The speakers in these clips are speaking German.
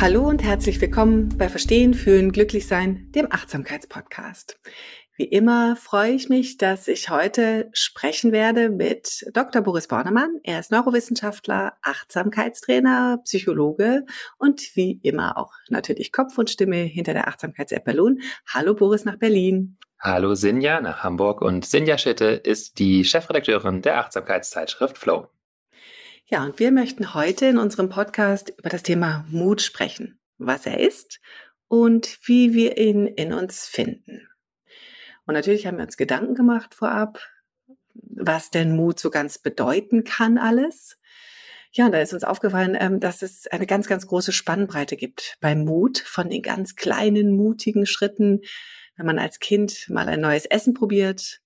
Hallo und herzlich willkommen bei Verstehen, Fühlen, Glücklichsein, dem Achtsamkeitspodcast. Wie immer freue ich mich, dass ich heute sprechen werde mit Dr. Boris Bornemann. Er ist Neurowissenschaftler, Achtsamkeitstrainer, Psychologe und wie immer auch natürlich Kopf und Stimme hinter der Achtsamkeits-App Balloon. Hallo Boris nach Berlin. Hallo Sinja nach Hamburg und Sinja Schitte ist die Chefredakteurin der Achtsamkeitszeitschrift Flow. Ja, und wir möchten heute in unserem Podcast über das Thema Mut sprechen, was er ist und wie wir ihn in uns finden. Und natürlich haben wir uns Gedanken gemacht vorab, was denn Mut so ganz bedeuten kann alles. Ja, und da ist uns aufgefallen, ähm, dass es eine ganz, ganz große Spannbreite gibt beim Mut von den ganz kleinen, mutigen Schritten, wenn man als Kind mal ein neues Essen probiert,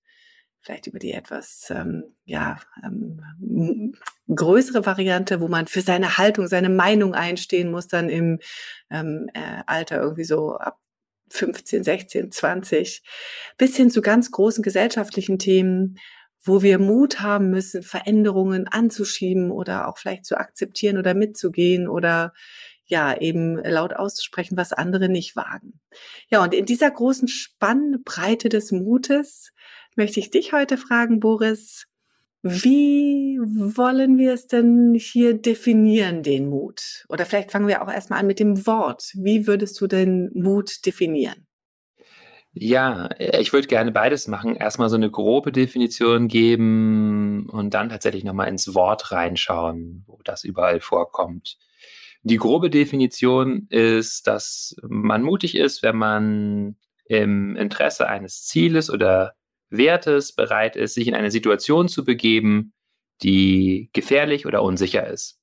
vielleicht über die etwas ähm, ja, ähm, größere Variante, wo man für seine Haltung, seine Meinung einstehen muss, dann im ähm, äh, Alter irgendwie so ab 15, 16, 20, bis hin zu ganz großen gesellschaftlichen Themen, wo wir Mut haben müssen, Veränderungen anzuschieben oder auch vielleicht zu akzeptieren oder mitzugehen oder ja, eben laut auszusprechen, was andere nicht wagen. Ja, und in dieser großen Spannbreite des Mutes möchte ich dich heute fragen, Boris, wie wollen wir es denn hier definieren, den Mut? Oder vielleicht fangen wir auch erstmal an mit dem Wort. Wie würdest du den Mut definieren? Ja, ich würde gerne beides machen. Erstmal so eine grobe Definition geben und dann tatsächlich nochmal ins Wort reinschauen, wo das überall vorkommt. Die grobe Definition ist, dass man mutig ist, wenn man im Interesse eines Zieles oder Wertes bereit ist, sich in eine Situation zu begeben, die gefährlich oder unsicher ist.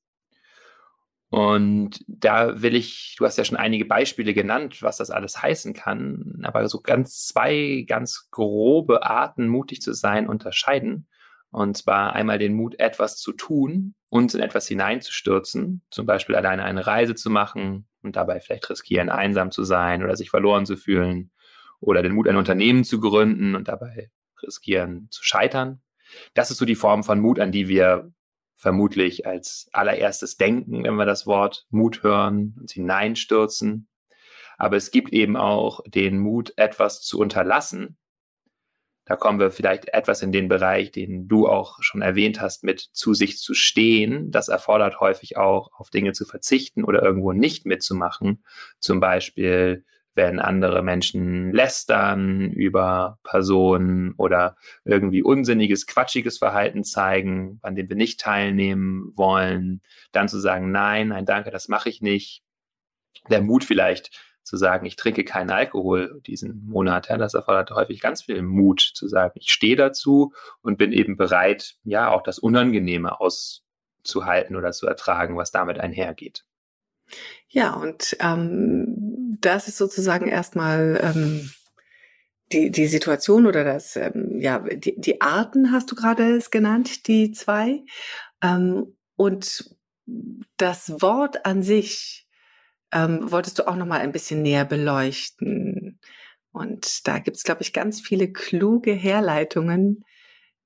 Und da will ich, du hast ja schon einige Beispiele genannt, was das alles heißen kann, aber so ganz zwei ganz grobe Arten, mutig zu sein, unterscheiden. Und zwar einmal den Mut, etwas zu tun, uns in etwas hineinzustürzen, zum Beispiel alleine eine Reise zu machen und dabei vielleicht riskieren, einsam zu sein oder sich verloren zu fühlen. Oder den Mut, ein Unternehmen zu gründen und dabei riskieren zu scheitern. Das ist so die Form von Mut, an die wir vermutlich als allererstes denken, wenn wir das Wort Mut hören, uns hineinstürzen. Aber es gibt eben auch den Mut, etwas zu unterlassen. Da kommen wir vielleicht etwas in den Bereich, den du auch schon erwähnt hast, mit zu sich zu stehen. Das erfordert häufig auch, auf Dinge zu verzichten oder irgendwo nicht mitzumachen. Zum Beispiel wenn andere Menschen lästern über Personen oder irgendwie unsinniges, quatschiges Verhalten zeigen, an dem wir nicht teilnehmen wollen, dann zu sagen, nein, nein, danke, das mache ich nicht. Der Mut vielleicht zu sagen, ich trinke keinen Alkohol diesen Monat, ja, das erfordert häufig ganz viel Mut zu sagen, ich stehe dazu und bin eben bereit, ja, auch das Unangenehme auszuhalten oder zu ertragen, was damit einhergeht. Ja, und ähm, das ist sozusagen erstmal ähm, die, die Situation oder das, ähm, ja, die, die Arten hast du gerade es genannt, die zwei. Ähm, und das Wort an sich ähm, wolltest du auch noch mal ein bisschen näher beleuchten. Und da gibt's, glaube ich, ganz viele kluge Herleitungen,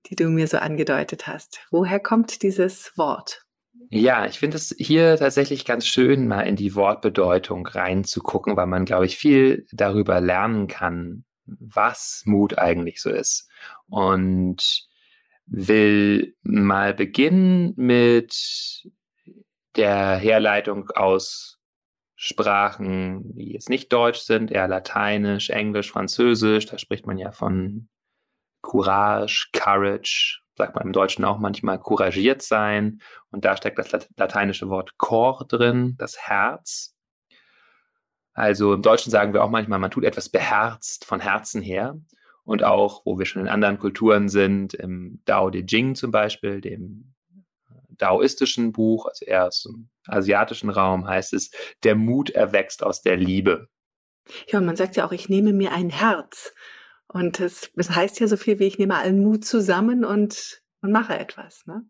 die du mir so angedeutet hast. Woher kommt dieses Wort? Ja, ich finde es hier tatsächlich ganz schön, mal in die Wortbedeutung reinzugucken, weil man, glaube ich, viel darüber lernen kann, was Mut eigentlich so ist. Und will mal beginnen mit der Herleitung aus Sprachen, die jetzt nicht Deutsch sind, eher Lateinisch, Englisch, Französisch. Da spricht man ja von Courage, Courage, sagt man im Deutschen auch manchmal couragiert sein. Und da steckt das lateinische Wort cor drin, das Herz. Also im Deutschen sagen wir auch manchmal, man tut etwas beherzt von Herzen her. Und auch, wo wir schon in anderen Kulturen sind, im Dao De Jing zum Beispiel, dem daoistischen Buch, also eher aus dem asiatischen Raum, heißt es, der Mut erwächst aus der Liebe. Ja, und man sagt ja auch, ich nehme mir ein Herz. Und es, das heißt ja so viel wie, ich nehme allen Mut zusammen und, und mache etwas. Ne?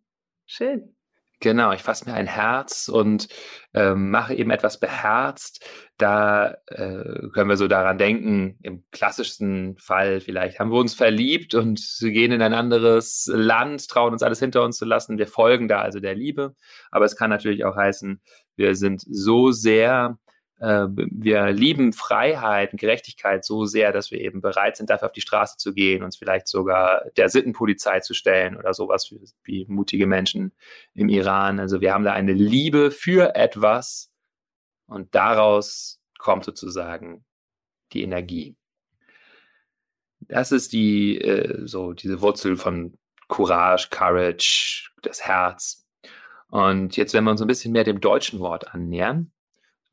Schön. Genau, ich fasse mir ein Herz und ähm, mache eben etwas beherzt. Da äh, können wir so daran denken, im klassischsten Fall vielleicht haben wir uns verliebt und gehen in ein anderes Land, trauen uns alles hinter uns zu lassen. Wir folgen da also der Liebe. Aber es kann natürlich auch heißen, wir sind so sehr äh, wir lieben Freiheit und Gerechtigkeit so sehr, dass wir eben bereit sind, dafür auf die Straße zu gehen, uns vielleicht sogar der Sittenpolizei zu stellen oder sowas wie, wie mutige Menschen im Iran. Also wir haben da eine Liebe für etwas und daraus kommt sozusagen die Energie. Das ist die, äh, so diese Wurzel von Courage, Courage, das Herz. Und jetzt, wenn wir uns ein bisschen mehr dem deutschen Wort annähern,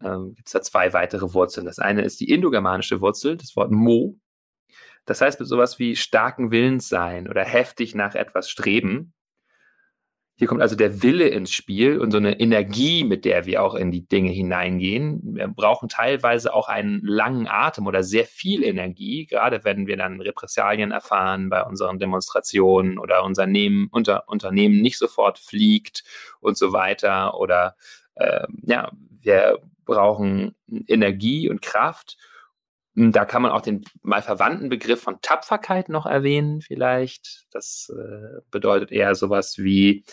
ähm, gibt es da zwei weitere Wurzeln. Das eine ist die indogermanische Wurzel, das Wort Mo. Das heißt mit sowas wie starken Willens sein oder heftig nach etwas streben. Hier kommt also der Wille ins Spiel und so eine Energie, mit der wir auch in die Dinge hineingehen. Wir brauchen teilweise auch einen langen Atem oder sehr viel Energie, gerade wenn wir dann Repressalien erfahren bei unseren Demonstrationen oder unser Nehmen, unter, Unternehmen nicht sofort fliegt und so weiter. Oder äh, ja, wir brauchen Energie und Kraft. Da kann man auch den mal verwandten Begriff von Tapferkeit noch erwähnen, vielleicht. Das äh, bedeutet eher sowas wie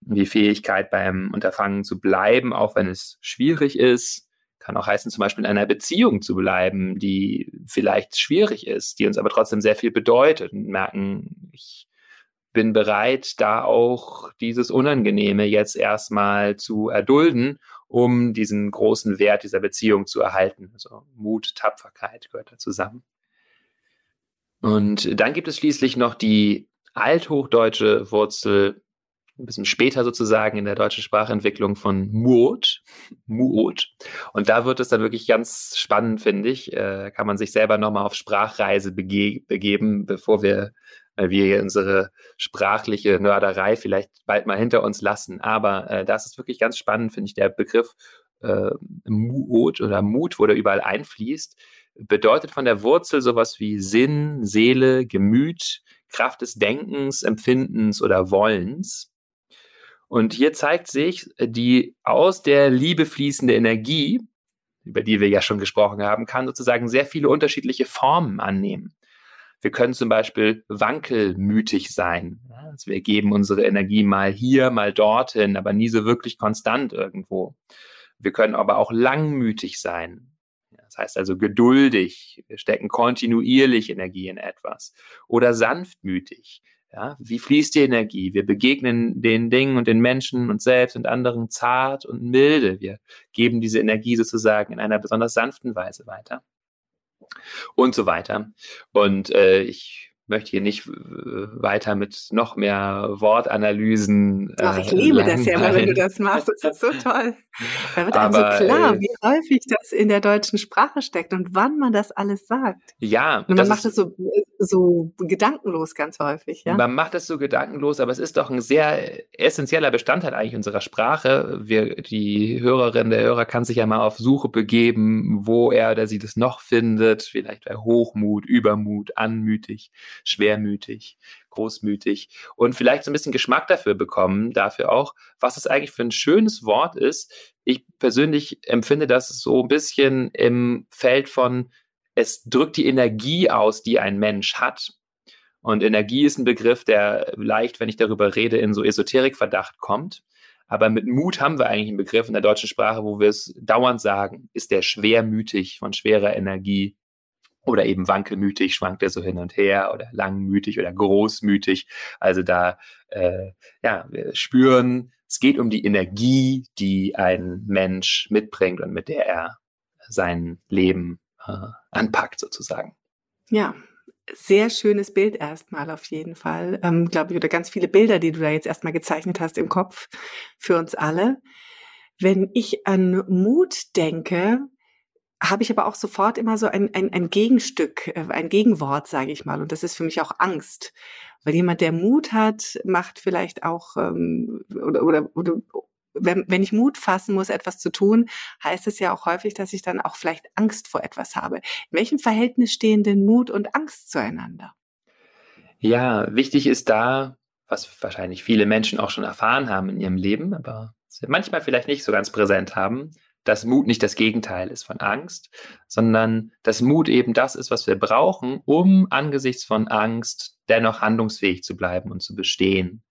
die Fähigkeit beim Unterfangen zu bleiben, auch wenn es schwierig ist. Kann auch heißen, zum Beispiel in einer Beziehung zu bleiben, die vielleicht schwierig ist, die uns aber trotzdem sehr viel bedeutet und merken, ich bin bereit, da auch dieses Unangenehme jetzt erstmal zu erdulden um diesen großen Wert dieser Beziehung zu erhalten. Also Mut, Tapferkeit gehört da zusammen. Und dann gibt es schließlich noch die althochdeutsche Wurzel, ein bisschen später sozusagen in der deutschen Sprachentwicklung von Muot, Muot. Und da wird es dann wirklich ganz spannend, finde ich. Äh, kann man sich selber nochmal auf Sprachreise bege begeben, bevor wir wir unsere sprachliche Nörderei vielleicht bald mal hinter uns lassen. Aber äh, das ist wirklich ganz spannend, finde ich, der Begriff äh, Mut oder Mut, wo der überall einfließt, bedeutet von der Wurzel sowas wie Sinn, Seele, Gemüt, Kraft des Denkens, Empfindens oder Wollens. Und hier zeigt sich die aus der Liebe fließende Energie, über die wir ja schon gesprochen haben, kann sozusagen sehr viele unterschiedliche Formen annehmen. Wir können zum Beispiel wankelmütig sein. Also wir geben unsere Energie mal hier, mal dorthin, aber nie so wirklich konstant irgendwo. Wir können aber auch langmütig sein. Das heißt also geduldig. Wir stecken kontinuierlich Energie in etwas. Oder sanftmütig. Ja, wie fließt die Energie? Wir begegnen den Dingen und den Menschen und selbst und anderen zart und milde. Wir geben diese Energie sozusagen in einer besonders sanften Weise weiter und so weiter. Und äh, ich möchte hier nicht äh, weiter mit noch mehr Wortanalysen. Ach, ich äh, liebe das ja, wenn du das machst. Das ist so toll. Da wird Aber, einem so klar, äh, wie häufig das in der deutschen Sprache steckt und wann man das alles sagt. Ja. Und man macht es so, so gedankenlos ganz häufig. Ja? Man macht es so gedankenlos, aber es ist doch ein sehr essentieller Bestandteil eigentlich unserer Sprache. Wir, die Hörerin, der Hörer kann sich ja mal auf Suche begeben, wo er oder sie das noch findet. Vielleicht bei Hochmut, Übermut, anmütig schwermütig, großmütig und vielleicht so ein bisschen Geschmack dafür bekommen, dafür auch, was es eigentlich für ein schönes Wort ist. Ich persönlich empfinde das so ein bisschen im Feld von, es drückt die Energie aus, die ein Mensch hat. Und Energie ist ein Begriff, der leicht, wenn ich darüber rede, in so Esoterikverdacht kommt. Aber mit Mut haben wir eigentlich einen Begriff in der deutschen Sprache, wo wir es dauernd sagen, ist der schwermütig von schwerer Energie oder eben wankelmütig schwankt er so hin und her oder langmütig oder großmütig. Also da, äh, ja, wir spüren, es geht um die Energie, die ein Mensch mitbringt und mit der er sein Leben äh, anpackt sozusagen. Ja, sehr schönes Bild erstmal auf jeden Fall, ähm, glaube ich, oder ganz viele Bilder, die du da jetzt erstmal gezeichnet hast im Kopf für uns alle. Wenn ich an Mut denke, habe ich aber auch sofort immer so ein, ein, ein Gegenstück, äh, ein Gegenwort, sage ich mal. Und das ist für mich auch Angst. Weil jemand, der Mut hat, macht vielleicht auch, ähm, oder, oder, oder wenn, wenn ich Mut fassen muss, etwas zu tun, heißt es ja auch häufig, dass ich dann auch vielleicht Angst vor etwas habe. In welchem Verhältnis stehen denn Mut und Angst zueinander? Ja, wichtig ist da, was wahrscheinlich viele Menschen auch schon erfahren haben in ihrem Leben, aber manchmal vielleicht nicht so ganz präsent haben, dass Mut nicht das Gegenteil ist von Angst, sondern dass Mut eben das ist, was wir brauchen, um angesichts von Angst dennoch handlungsfähig zu bleiben und zu bestehen.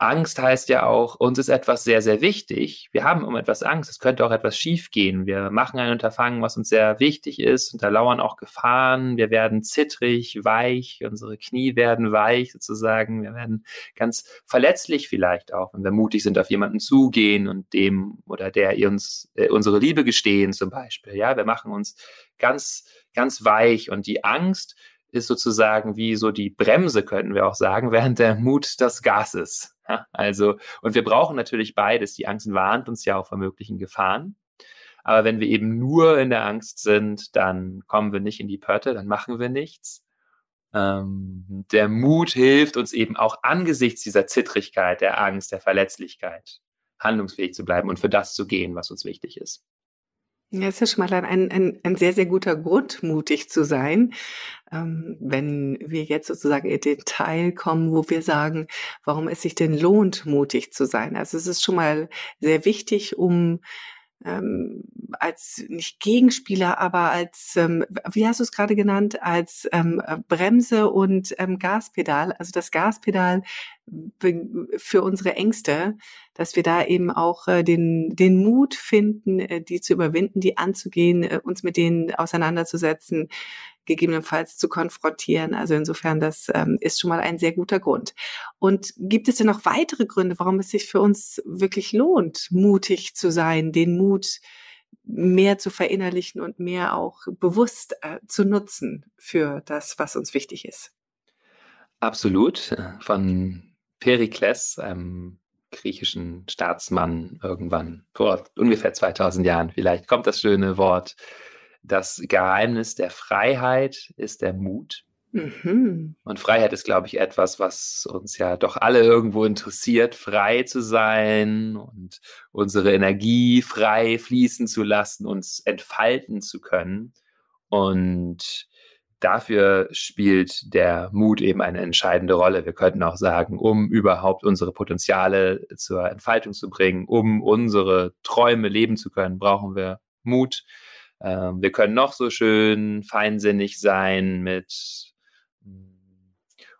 Angst heißt ja auch, uns ist etwas sehr, sehr wichtig. Wir haben um etwas Angst. Es könnte auch etwas schiefgehen. Wir machen ein Unterfangen, was uns sehr wichtig ist. Und da lauern auch Gefahren. Wir werden zittrig, weich. Unsere Knie werden weich sozusagen. Wir werden ganz verletzlich vielleicht auch, wenn wir mutig sind, auf jemanden zugehen und dem oder der uns äh, unsere Liebe gestehen zum Beispiel. Ja, wir machen uns ganz, ganz weich. Und die Angst ist sozusagen wie so die Bremse, könnten wir auch sagen, während der Mut das Gas ist. Also, und wir brauchen natürlich beides. Die Angst warnt uns ja auch vor möglichen Gefahren. Aber wenn wir eben nur in der Angst sind, dann kommen wir nicht in die Pötte, dann machen wir nichts. Ähm, der Mut hilft uns eben auch angesichts dieser Zittrigkeit, der Angst, der Verletzlichkeit handlungsfähig zu bleiben und für das zu gehen, was uns wichtig ist. Ja, ist ja schon mal ein, ein, ein sehr, sehr guter Grund, mutig zu sein. Ähm, wenn wir jetzt sozusagen in den Teil kommen, wo wir sagen, warum es sich denn lohnt, mutig zu sein. Also es ist schon mal sehr wichtig, um ähm, als nicht Gegenspieler, aber als, ähm, wie hast du es gerade genannt, als ähm, Bremse und ähm, Gaspedal, also das Gaspedal für unsere Ängste, dass wir da eben auch äh, den, den Mut finden, äh, die zu überwinden, die anzugehen, äh, uns mit denen auseinanderzusetzen, gegebenenfalls zu konfrontieren. Also insofern, das ähm, ist schon mal ein sehr guter Grund. Und gibt es denn noch weitere Gründe, warum es sich für uns wirklich lohnt, mutig zu sein, den Mut mehr zu verinnerlichen und mehr auch bewusst äh, zu nutzen für das, was uns wichtig ist? Absolut. Von Perikles, einem griechischen Staatsmann irgendwann vor ungefähr 2000 Jahren. Vielleicht kommt das schöne Wort das Geheimnis der Freiheit ist der Mut. Mhm. Und Freiheit ist, glaube ich, etwas, was uns ja doch alle irgendwo interessiert, frei zu sein und unsere Energie frei fließen zu lassen, uns entfalten zu können. Und dafür spielt der Mut eben eine entscheidende Rolle. Wir könnten auch sagen, um überhaupt unsere Potenziale zur Entfaltung zu bringen, um unsere Träume leben zu können, brauchen wir Mut. Ähm, wir können noch so schön feinsinnig sein mit mm,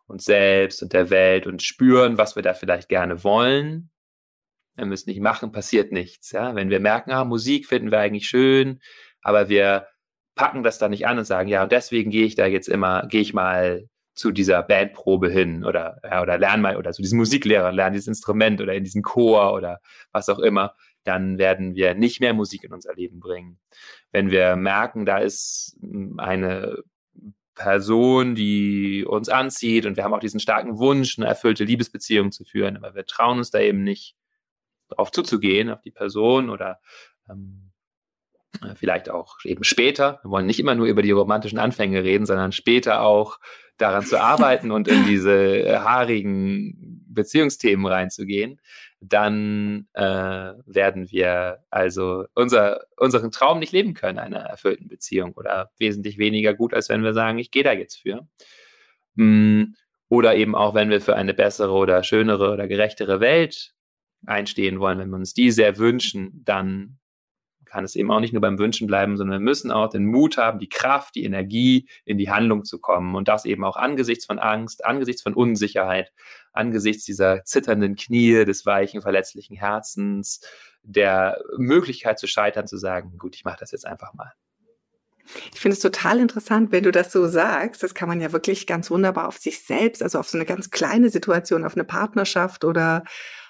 uns selbst und der Welt und spüren, was wir da vielleicht gerne wollen. Wir es nicht machen, passiert nichts. Ja? Wenn wir merken, ah, Musik finden wir eigentlich schön, aber wir packen das da nicht an und sagen, ja, und deswegen gehe ich da jetzt immer, gehe ich mal zu dieser Bandprobe hin oder, ja, oder lerne mal oder zu diesem Musiklehrer, lerne dieses Instrument oder in diesen Chor oder was auch immer dann werden wir nicht mehr Musik in unser Leben bringen. Wenn wir merken, da ist eine Person, die uns anzieht und wir haben auch diesen starken Wunsch, eine erfüllte Liebesbeziehung zu führen, aber wir trauen uns da eben nicht drauf zuzugehen, auf die Person oder ähm, vielleicht auch eben später. Wir wollen nicht immer nur über die romantischen Anfänge reden, sondern später auch daran zu arbeiten und in diese haarigen Beziehungsthemen reinzugehen dann äh, werden wir also unser, unseren Traum nicht leben können, einer erfüllten Beziehung oder wesentlich weniger gut, als wenn wir sagen, ich gehe da jetzt für. Mm, oder eben auch, wenn wir für eine bessere oder schönere oder gerechtere Welt einstehen wollen, wenn wir uns die sehr wünschen, dann kann es eben auch nicht nur beim Wünschen bleiben, sondern wir müssen auch den Mut haben, die Kraft, die Energie in die Handlung zu kommen. Und das eben auch angesichts von Angst, angesichts von Unsicherheit, angesichts dieser zitternden Knie, des weichen, verletzlichen Herzens, der Möglichkeit zu scheitern, zu sagen, gut, ich mache das jetzt einfach mal. Ich finde es total interessant, wenn du das so sagst. Das kann man ja wirklich ganz wunderbar auf sich selbst, also auf so eine ganz kleine Situation, auf eine Partnerschaft oder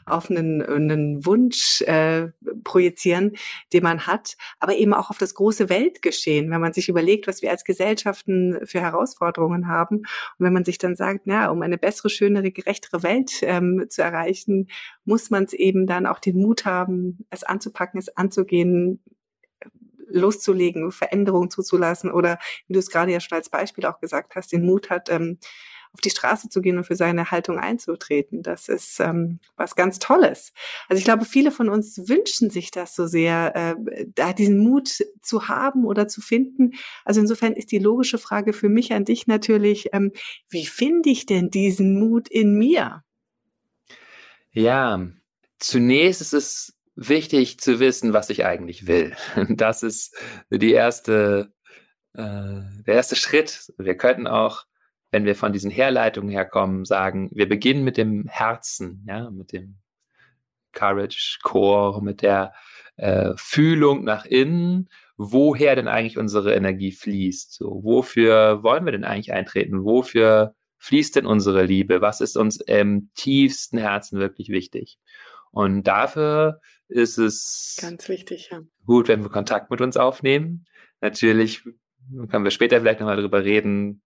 auf einen, einen Wunsch äh, projizieren, den man hat, aber eben auch auf das große Weltgeschehen, wenn man sich überlegt, was wir als Gesellschaften für Herausforderungen haben. Und wenn man sich dann sagt, na, um eine bessere, schönere, gerechtere Welt ähm, zu erreichen, muss man es eben dann auch den Mut haben, es anzupacken, es anzugehen, loszulegen, Veränderungen zuzulassen oder wie du es gerade ja schon als Beispiel auch gesagt hast, den Mut hat, ähm, auf die Straße zu gehen und für seine Haltung einzutreten. Das ist ähm, was ganz Tolles. Also ich glaube, viele von uns wünschen sich das so sehr, äh, da diesen Mut zu haben oder zu finden. Also insofern ist die logische Frage für mich an dich natürlich, ähm, wie finde ich denn diesen Mut in mir? Ja, zunächst ist es wichtig zu wissen, was ich eigentlich will. Das ist die erste, äh, der erste Schritt. Wir könnten auch, wenn wir von diesen Herleitungen herkommen, sagen, wir beginnen mit dem Herzen, ja, mit dem Courage Core, mit der äh, Fühlung nach innen, woher denn eigentlich unsere Energie fließt. So, wofür wollen wir denn eigentlich eintreten? Wofür fließt denn unsere Liebe? Was ist uns im tiefsten Herzen wirklich wichtig? Und dafür ist es ganz wichtig, ja. gut, wenn wir Kontakt mit uns aufnehmen. Natürlich können wir später vielleicht nochmal drüber reden,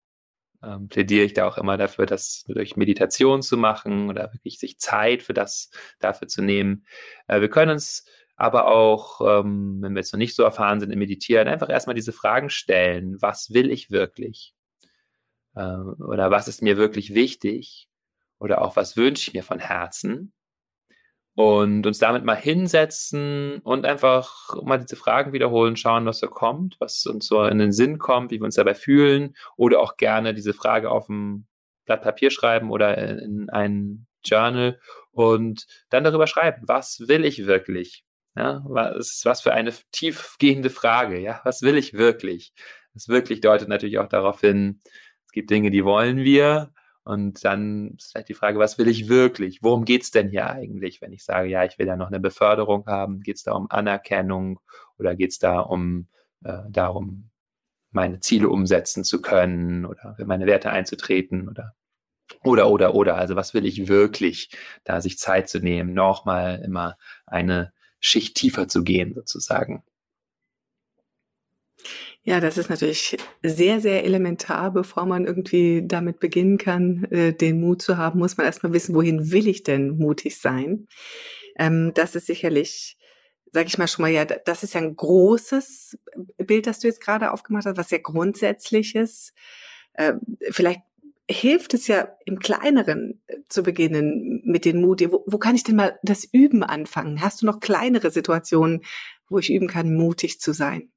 ähm, plädiere ich da auch immer dafür, das durch Meditation zu machen oder wirklich sich Zeit für das dafür zu nehmen. Äh, wir können uns aber auch, ähm, wenn wir jetzt noch nicht so erfahren sind im Meditieren, einfach erstmal diese Fragen stellen. Was will ich wirklich? Äh, oder was ist mir wirklich wichtig? Oder auch, was wünsche ich mir von Herzen? Und uns damit mal hinsetzen und einfach mal diese Fragen wiederholen, schauen, was so kommt, was uns so in den Sinn kommt, wie wir uns dabei fühlen oder auch gerne diese Frage auf ein Blatt Papier schreiben oder in ein Journal und dann darüber schreiben, was will ich wirklich? Ja, was, was für eine tiefgehende Frage, ja, was will ich wirklich? Das wirklich deutet natürlich auch darauf hin, es gibt Dinge, die wollen wir, und dann ist vielleicht die Frage, was will ich wirklich? Worum geht's denn hier eigentlich, wenn ich sage, ja, ich will ja noch eine Beförderung haben? Geht's da um Anerkennung oder geht's da um äh, darum, meine Ziele umsetzen zu können oder für meine Werte einzutreten oder oder oder oder. Also was will ich wirklich, da sich Zeit zu nehmen, nochmal immer eine Schicht tiefer zu gehen sozusagen. Ja, das ist natürlich sehr, sehr elementar. Bevor man irgendwie damit beginnen kann, äh, den Mut zu haben, muss man erstmal wissen, wohin will ich denn mutig sein? Ähm, das ist sicherlich, sage ich mal schon mal, ja, das ist ja ein großes Bild, das du jetzt gerade aufgemacht hast, was sehr grundsätzlich ist. Ähm, vielleicht hilft es ja im Kleineren äh, zu beginnen mit den Mut. Wo, wo kann ich denn mal das Üben anfangen? Hast du noch kleinere Situationen, wo ich üben kann, mutig zu sein?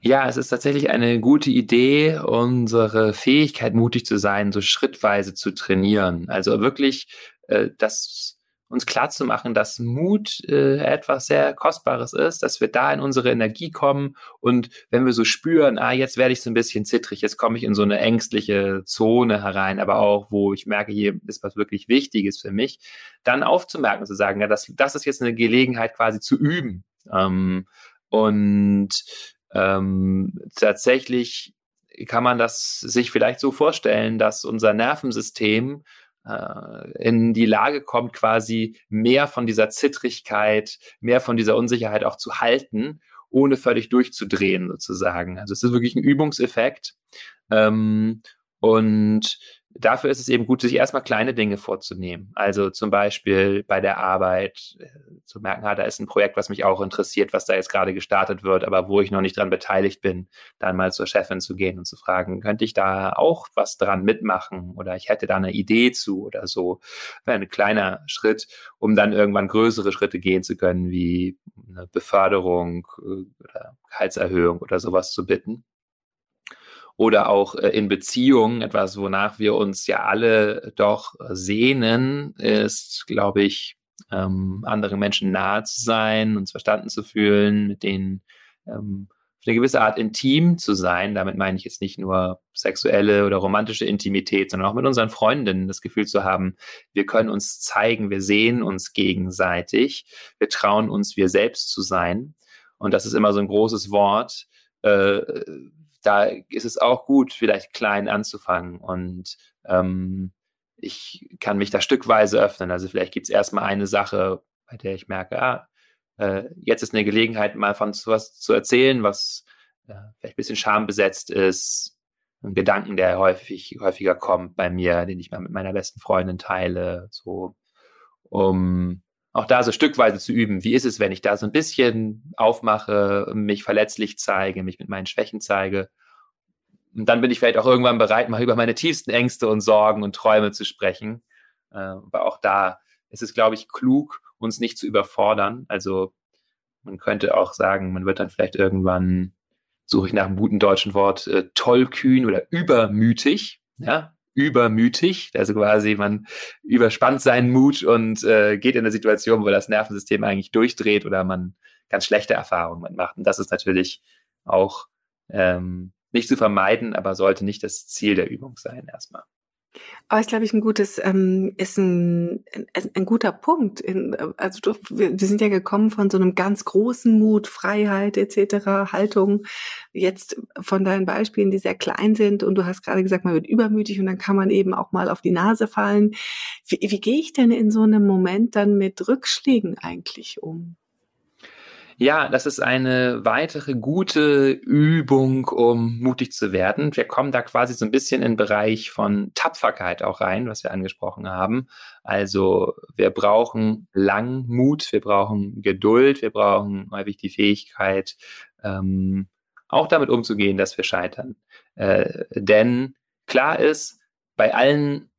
Ja, es ist tatsächlich eine gute Idee, unsere Fähigkeit, mutig zu sein, so schrittweise zu trainieren. Also wirklich äh, das uns klar zu machen, dass Mut äh, etwas sehr Kostbares ist, dass wir da in unsere Energie kommen und wenn wir so spüren, ah, jetzt werde ich so ein bisschen zittrig, jetzt komme ich in so eine ängstliche Zone herein, aber auch, wo ich merke, hier ist was wirklich Wichtiges für mich, dann aufzumerken, zu sagen, ja, das, das ist jetzt eine Gelegenheit quasi zu üben. Ähm, und ähm, tatsächlich kann man das sich vielleicht so vorstellen, dass unser Nervensystem äh, in die Lage kommt, quasi mehr von dieser Zittrigkeit, mehr von dieser Unsicherheit auch zu halten, ohne völlig durchzudrehen sozusagen. Also es ist wirklich ein Übungseffekt. Ähm, und dafür ist es eben gut, sich erstmal kleine Dinge vorzunehmen. Also zum Beispiel bei der Arbeit äh, zu merken, ah, da ist ein Projekt, was mich auch interessiert, was da jetzt gerade gestartet wird, aber wo ich noch nicht dran beteiligt bin, dann mal zur Chefin zu gehen und zu fragen, könnte ich da auch was dran mitmachen oder ich hätte da eine Idee zu oder so. Wäre ein kleiner Schritt, um dann irgendwann größere Schritte gehen zu können, wie eine Beförderung äh, oder Gehaltserhöhung oder sowas zu bitten oder auch äh, in Beziehungen, etwas, wonach wir uns ja alle doch sehnen, ist, glaube ich, ähm, anderen Menschen nahe zu sein, uns verstanden zu fühlen, mit denen ähm, auf eine gewisse Art intim zu sein. Damit meine ich jetzt nicht nur sexuelle oder romantische Intimität, sondern auch mit unseren Freundinnen das Gefühl zu haben, wir können uns zeigen, wir sehen uns gegenseitig, wir trauen uns, wir selbst zu sein. Und das ist immer so ein großes Wort, äh, da ist es auch gut, vielleicht klein anzufangen und ähm, ich kann mich da stückweise öffnen. Also vielleicht gibt es erstmal eine Sache, bei der ich merke, ah, äh, jetzt ist eine Gelegenheit, mal von was zu erzählen, was äh, vielleicht ein bisschen schambesetzt ist. Ein Gedanken, der häufig, häufiger kommt bei mir, den ich mal mit meiner besten Freundin teile, so, um auch da so stückweise zu üben. Wie ist es, wenn ich da so ein bisschen aufmache, mich verletzlich zeige, mich mit meinen Schwächen zeige? Und dann bin ich vielleicht auch irgendwann bereit, mal über meine tiefsten Ängste und Sorgen und Träume zu sprechen. Äh, aber auch da ist es, glaube ich, klug, uns nicht zu überfordern. Also man könnte auch sagen, man wird dann vielleicht irgendwann, suche ich nach einem guten deutschen Wort, äh, tollkühn oder übermütig. Ja, übermütig. Also quasi man überspannt seinen Mut und äh, geht in eine Situation, wo das Nervensystem eigentlich durchdreht oder man ganz schlechte Erfahrungen macht. Und das ist natürlich auch ähm, nicht zu vermeiden, aber sollte nicht das Ziel der Übung sein erstmal. Aber ist, glaube ich, ein gutes, ähm, ist ein, ein, ein guter Punkt. In, also du, wir, wir sind ja gekommen von so einem ganz großen Mut, Freiheit etc., Haltung, jetzt von deinen Beispielen, die sehr klein sind und du hast gerade gesagt, man wird übermütig und dann kann man eben auch mal auf die Nase fallen. Wie, wie gehe ich denn in so einem Moment dann mit Rückschlägen eigentlich um? Ja, das ist eine weitere gute Übung, um mutig zu werden. Wir kommen da quasi so ein bisschen in den Bereich von Tapferkeit auch rein, was wir angesprochen haben. Also wir brauchen Langmut, wir brauchen Geduld, wir brauchen häufig die Fähigkeit, ähm, auch damit umzugehen, dass wir scheitern. Äh, denn klar ist, bei allen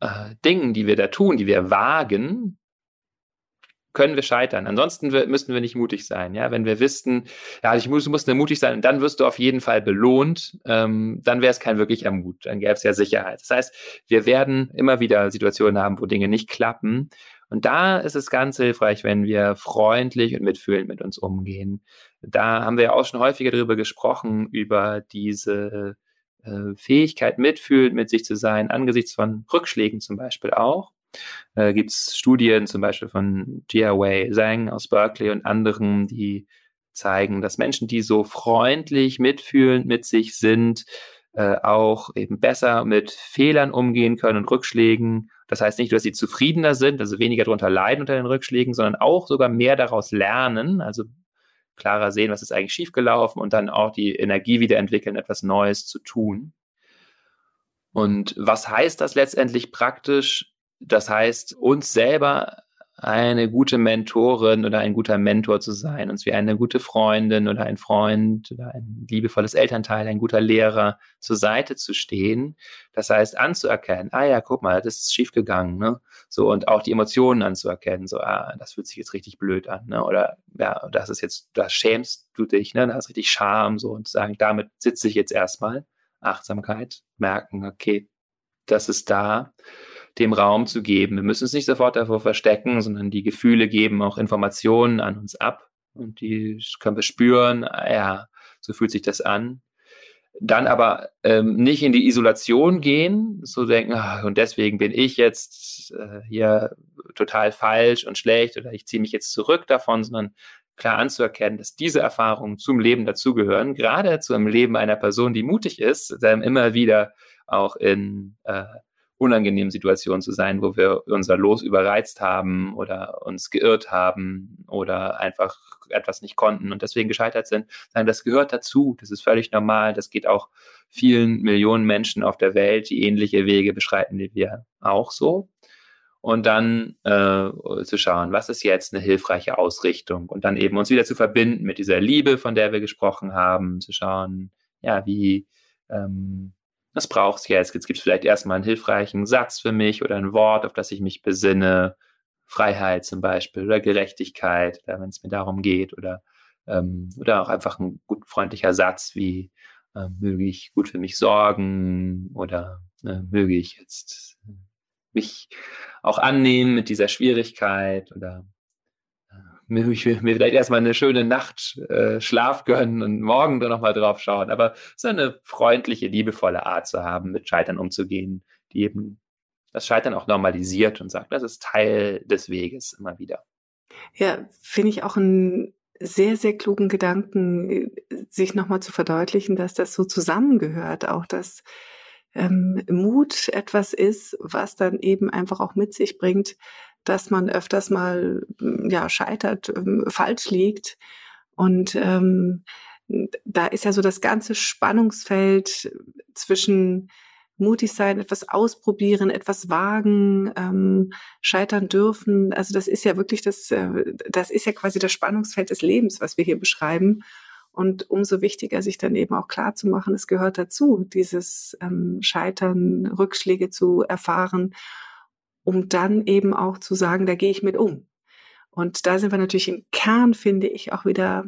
äh, Dingen, die wir da tun, die wir wagen, können wir scheitern. Ansonsten müssten wir nicht mutig sein. Ja, wenn wir wüssten, ja, ich muss, muss mutig sein, dann wirst du auf jeden Fall belohnt, ähm, dann wäre es kein wirklicher Mut. Dann gäbe es ja Sicherheit. Das heißt, wir werden immer wieder Situationen haben, wo Dinge nicht klappen. Und da ist es ganz hilfreich, wenn wir freundlich und mitfühlend mit uns umgehen. Da haben wir ja auch schon häufiger darüber gesprochen, über diese äh, Fähigkeit, mitfühlend mit sich zu sein, angesichts von Rückschlägen zum Beispiel auch äh, gibt es Studien zum Beispiel von Jia Wei Zhang aus Berkeley und anderen, die zeigen, dass Menschen, die so freundlich, mitfühlend mit sich sind, äh, auch eben besser mit Fehlern umgehen können und Rückschlägen. Das heißt nicht, dass sie zufriedener sind, also weniger darunter leiden unter den Rückschlägen, sondern auch sogar mehr daraus lernen, also klarer sehen, was ist eigentlich schiefgelaufen und dann auch die Energie wieder entwickeln, etwas Neues zu tun. Und was heißt das letztendlich praktisch? Das heißt, uns selber eine gute Mentorin oder ein guter Mentor zu sein, uns wie eine gute Freundin oder ein Freund oder ein liebevolles Elternteil, ein guter Lehrer zur Seite zu stehen. Das heißt, anzuerkennen, ah ja, guck mal, das ist schiefgegangen, ne? So, und auch die Emotionen anzuerkennen, so, ah, das fühlt sich jetzt richtig blöd an, ne? Oder ja, das ist jetzt, da schämst du dich, ne? Da hast richtig Scham, so und sagen, damit sitze ich jetzt erstmal. Achtsamkeit, merken, okay, das ist da dem Raum zu geben. Wir müssen es nicht sofort davor verstecken, sondern die Gefühle geben auch Informationen an uns ab und die können wir spüren, ja, so fühlt sich das an. Dann aber ähm, nicht in die Isolation gehen, so denken, ach, und deswegen bin ich jetzt äh, hier total falsch und schlecht oder ich ziehe mich jetzt zurück davon, sondern klar anzuerkennen, dass diese Erfahrungen zum Leben dazugehören, gerade zu einem Leben einer Person, die mutig ist, dann immer wieder auch in äh, unangenehmen Situation zu sein, wo wir unser Los überreizt haben oder uns geirrt haben oder einfach etwas nicht konnten und deswegen gescheitert sind. Sagen, das gehört dazu, das ist völlig normal, das geht auch vielen Millionen Menschen auf der Welt, die ähnliche Wege beschreiten wie wir auch so. Und dann äh, zu schauen, was ist jetzt eine hilfreiche Ausrichtung und dann eben uns wieder zu verbinden mit dieser Liebe, von der wir gesprochen haben, zu schauen, ja, wie ähm, was brauchst du jetzt? Jetzt gibt es vielleicht erstmal einen hilfreichen Satz für mich oder ein Wort, auf das ich mich besinne. Freiheit zum Beispiel oder Gerechtigkeit, wenn es mir darum geht oder, ähm, oder auch einfach ein gut freundlicher Satz wie äh, möge ich gut für mich sorgen oder äh, möge ich jetzt mich auch annehmen mit dieser Schwierigkeit oder mir, mir vielleicht erstmal eine schöne Nacht äh, Schlaf gönnen und morgen dann nochmal drauf schauen. Aber so eine freundliche, liebevolle Art zu haben, mit Scheitern umzugehen, die eben das Scheitern auch normalisiert und sagt, das ist Teil des Weges immer wieder. Ja, finde ich auch einen sehr, sehr klugen Gedanken, sich nochmal zu verdeutlichen, dass das so zusammengehört. Auch, dass ähm, Mut etwas ist, was dann eben einfach auch mit sich bringt, dass man öfters mal ja scheitert, ähm, falsch liegt und ähm, da ist ja so das ganze Spannungsfeld zwischen mutig sein, etwas ausprobieren, etwas wagen, ähm, scheitern dürfen. Also das ist ja wirklich das, äh, das ist ja quasi das Spannungsfeld des Lebens, was wir hier beschreiben. Und umso wichtiger, sich dann eben auch klar zu machen, es gehört dazu, dieses ähm, Scheitern, Rückschläge zu erfahren, um dann eben auch zu sagen, da gehe ich mit um. Und da sind wir natürlich im Kern, finde ich, auch wieder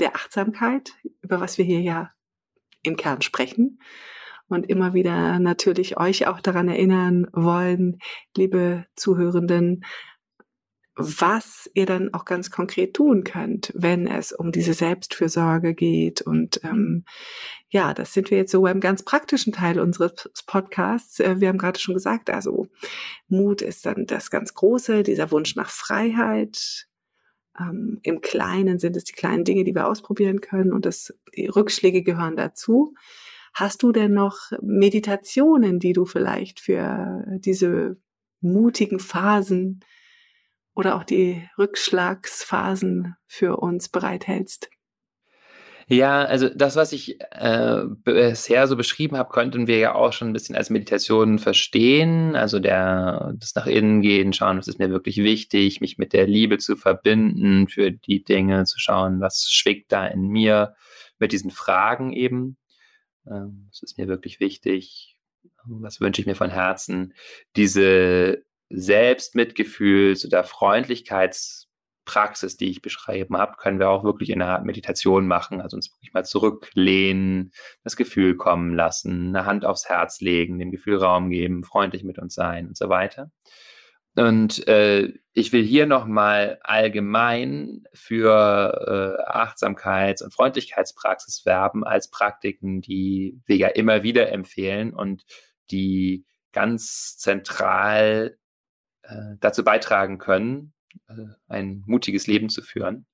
der Achtsamkeit, über was wir hier ja im Kern sprechen und immer wieder natürlich euch auch daran erinnern wollen, liebe Zuhörenden, was ihr dann auch ganz konkret tun könnt, wenn es um diese Selbstfürsorge geht. Und ähm, ja, das sind wir jetzt so beim ganz praktischen Teil unseres Podcasts. Äh, wir haben gerade schon gesagt, also Mut ist dann das ganz Große, dieser Wunsch nach Freiheit. Ähm, Im Kleinen sind es die kleinen Dinge, die wir ausprobieren können und das, die Rückschläge gehören dazu. Hast du denn noch Meditationen, die du vielleicht für diese mutigen Phasen oder auch die Rückschlagsphasen für uns bereithältst? Ja, also das, was ich äh, bisher so beschrieben habe, könnten wir ja auch schon ein bisschen als Meditation verstehen. Also der, das nach innen gehen, schauen, was ist mir wirklich wichtig, mich mit der Liebe zu verbinden, für die Dinge zu schauen, was schwingt da in mir, mit diesen Fragen eben. Ähm, was ist mir wirklich wichtig? Was wünsche ich mir von Herzen? Diese Selbstmitgefühls- oder Freundlichkeitspraxis, die ich beschrieben habe, können wir auch wirklich in einer Art Meditation machen. Also uns wirklich mal zurücklehnen, das Gefühl kommen lassen, eine Hand aufs Herz legen, dem Gefühl Raum geben, freundlich mit uns sein und so weiter. Und äh, ich will hier nochmal allgemein für äh, Achtsamkeits- und Freundlichkeitspraxis werben als Praktiken, die wir ja immer wieder empfehlen und die ganz zentral äh, dazu beitragen können, äh, ein mutiges Leben zu führen.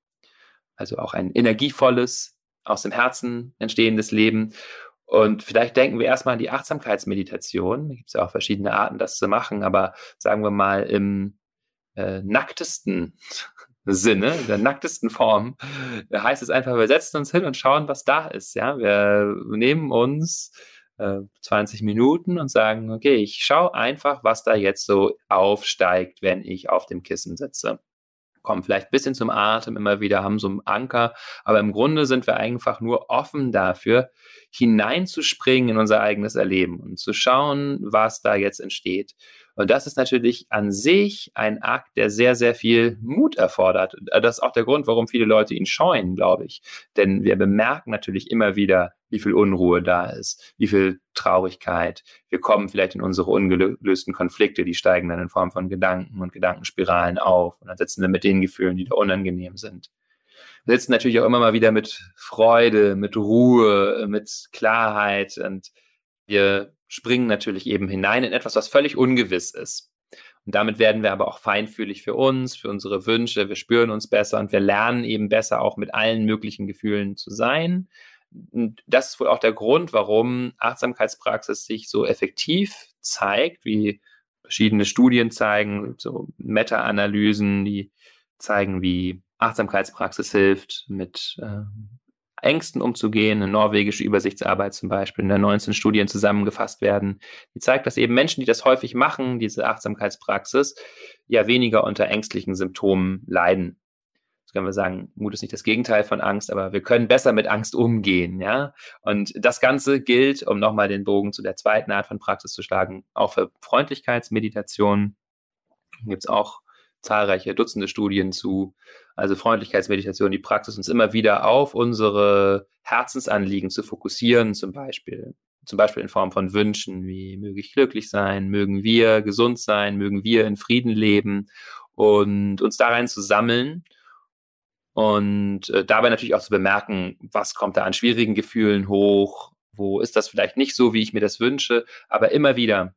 Also auch ein energievolles, aus dem Herzen entstehendes Leben. Und vielleicht denken wir erstmal an die Achtsamkeitsmeditation. Da gibt es ja auch verschiedene Arten, das zu machen, aber sagen wir mal im äh, nacktesten Sinne, der nacktesten Form, heißt es einfach, wir setzen uns hin und schauen, was da ist. Ja, wir nehmen uns 20 äh, Minuten und sagen, okay, ich schaue einfach, was da jetzt so aufsteigt, wenn ich auf dem Kissen sitze. Kommen vielleicht ein bisschen zum Atem immer wieder, haben so einen Anker, aber im Grunde sind wir einfach nur offen dafür, hineinzuspringen in unser eigenes Erleben und zu schauen, was da jetzt entsteht. Und das ist natürlich an sich ein Akt, der sehr, sehr viel Mut erfordert. Das ist auch der Grund, warum viele Leute ihn scheuen, glaube ich. Denn wir bemerken natürlich immer wieder, wie viel Unruhe da ist, wie viel Traurigkeit. Wir kommen vielleicht in unsere ungelösten Konflikte, die steigen dann in Form von Gedanken und Gedankenspiralen auf. Und dann sitzen wir mit den Gefühlen, die da unangenehm sind. Wir sitzen natürlich auch immer mal wieder mit Freude, mit Ruhe, mit Klarheit und wir springen natürlich eben hinein in etwas, was völlig ungewiss ist. Und damit werden wir aber auch feinfühlig für uns, für unsere Wünsche. Wir spüren uns besser und wir lernen eben besser auch mit allen möglichen Gefühlen zu sein. Das ist wohl auch der Grund, warum Achtsamkeitspraxis sich so effektiv zeigt, wie verschiedene Studien zeigen, so Meta-Analysen, die zeigen, wie Achtsamkeitspraxis hilft, mit äh, Ängsten umzugehen. Eine norwegische Übersichtsarbeit zum Beispiel, in der 19 Studien zusammengefasst werden, die zeigt, dass eben Menschen, die das häufig machen, diese Achtsamkeitspraxis, ja weniger unter ängstlichen Symptomen leiden. Das können wir sagen, Mut ist nicht das Gegenteil von Angst, aber wir können besser mit Angst umgehen, ja. Und das Ganze gilt, um nochmal den Bogen zu der zweiten Art von Praxis zu schlagen, auch für Freundlichkeitsmeditation. Gibt es auch zahlreiche Dutzende Studien zu. Also Freundlichkeitsmeditation, die Praxis uns immer wieder auf unsere Herzensanliegen zu fokussieren, zum Beispiel. Zum Beispiel in Form von Wünschen, wie möge ich glücklich sein, mögen wir gesund sein, mögen wir in Frieden leben und uns darein zu sammeln und äh, dabei natürlich auch zu bemerken, was kommt da an schwierigen Gefühlen hoch, wo ist das vielleicht nicht so, wie ich mir das wünsche, aber immer wieder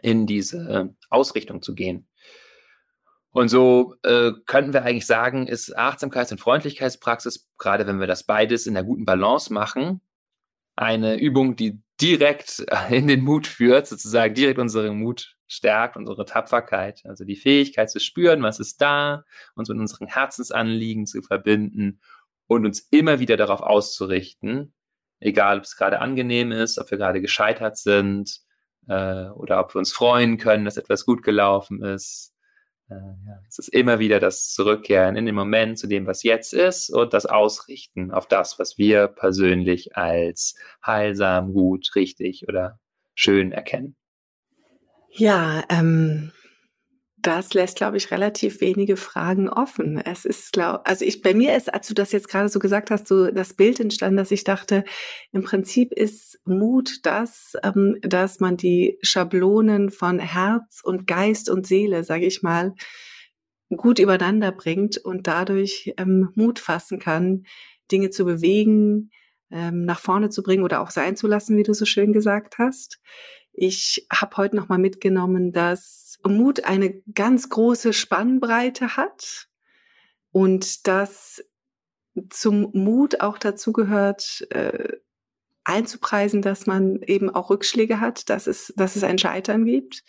in diese Ausrichtung zu gehen. Und so äh, könnten wir eigentlich sagen, ist Achtsamkeits- und Freundlichkeitspraxis, gerade wenn wir das beides in einer guten Balance machen, eine Übung, die direkt in den Mut führt, sozusagen direkt unseren Mut stärkt, unsere Tapferkeit, also die Fähigkeit zu spüren, was ist da, uns mit unseren Herzensanliegen zu verbinden und uns immer wieder darauf auszurichten, egal ob es gerade angenehm ist, ob wir gerade gescheitert sind äh, oder ob wir uns freuen können, dass etwas gut gelaufen ist. Äh, ja, es ist immer wieder das Zurückkehren in den Moment zu dem, was jetzt ist und das Ausrichten auf das, was wir persönlich als heilsam, gut, richtig oder schön erkennen. Ja, ähm, das lässt, glaube ich, relativ wenige Fragen offen. Es ist, glaub, also ich, bei mir ist, als du das jetzt gerade so gesagt hast, so das Bild entstanden, dass ich dachte, im Prinzip ist Mut das, ähm, dass man die Schablonen von Herz und Geist und Seele, sage ich mal, gut übereinander bringt und dadurch ähm, Mut fassen kann, Dinge zu bewegen, ähm, nach vorne zu bringen oder auch sein zu lassen, wie du so schön gesagt hast. Ich habe heute noch mal mitgenommen, dass Mut eine ganz große Spannbreite hat und dass zum Mut auch dazu gehört, äh, einzupreisen, dass man eben auch Rückschläge hat, dass es, dass es ein Scheitern gibt.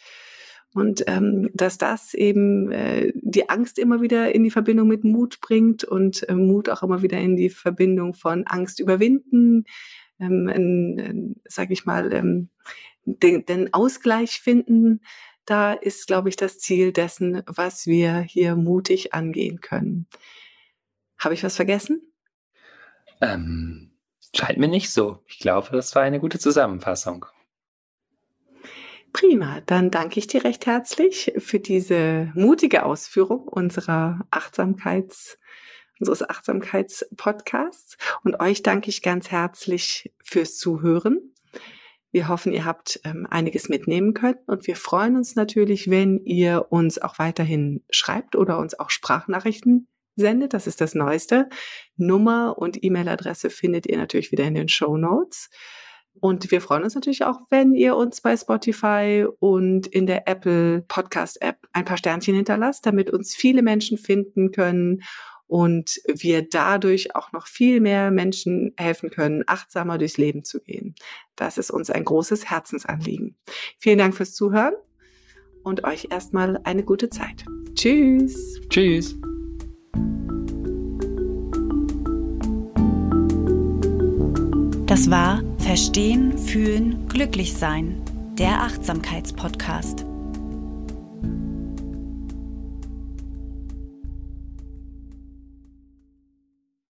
Und ähm, dass das eben äh, die Angst immer wieder in die Verbindung mit Mut bringt und äh, Mut auch immer wieder in die Verbindung von Angst überwinden, ähm, in, sag ich mal, ähm, den, den Ausgleich finden, da ist, glaube ich, das Ziel dessen, was wir hier mutig angehen können. Habe ich was vergessen? Ähm, scheint mir nicht so. Ich glaube, das war eine gute Zusammenfassung. Prima, dann danke ich dir recht herzlich für diese mutige Ausführung unserer Achtsamkeits, unseres Achtsamkeitspodcasts und euch danke ich ganz herzlich fürs Zuhören. Wir hoffen, ihr habt ähm, einiges mitnehmen können und wir freuen uns natürlich, wenn ihr uns auch weiterhin schreibt oder uns auch Sprachnachrichten sendet. Das ist das Neueste. Nummer und E-Mail-Adresse findet ihr natürlich wieder in den Show Notes. Und wir freuen uns natürlich auch, wenn ihr uns bei Spotify und in der Apple Podcast App ein paar Sternchen hinterlasst, damit uns viele Menschen finden können und wir dadurch auch noch viel mehr Menschen helfen können, achtsamer durchs Leben zu gehen. Das ist uns ein großes Herzensanliegen. Vielen Dank fürs Zuhören und euch erstmal eine gute Zeit. Tschüss. Tschüss. Das war Verstehen, Fühlen, Glücklich Sein, der Achtsamkeitspodcast.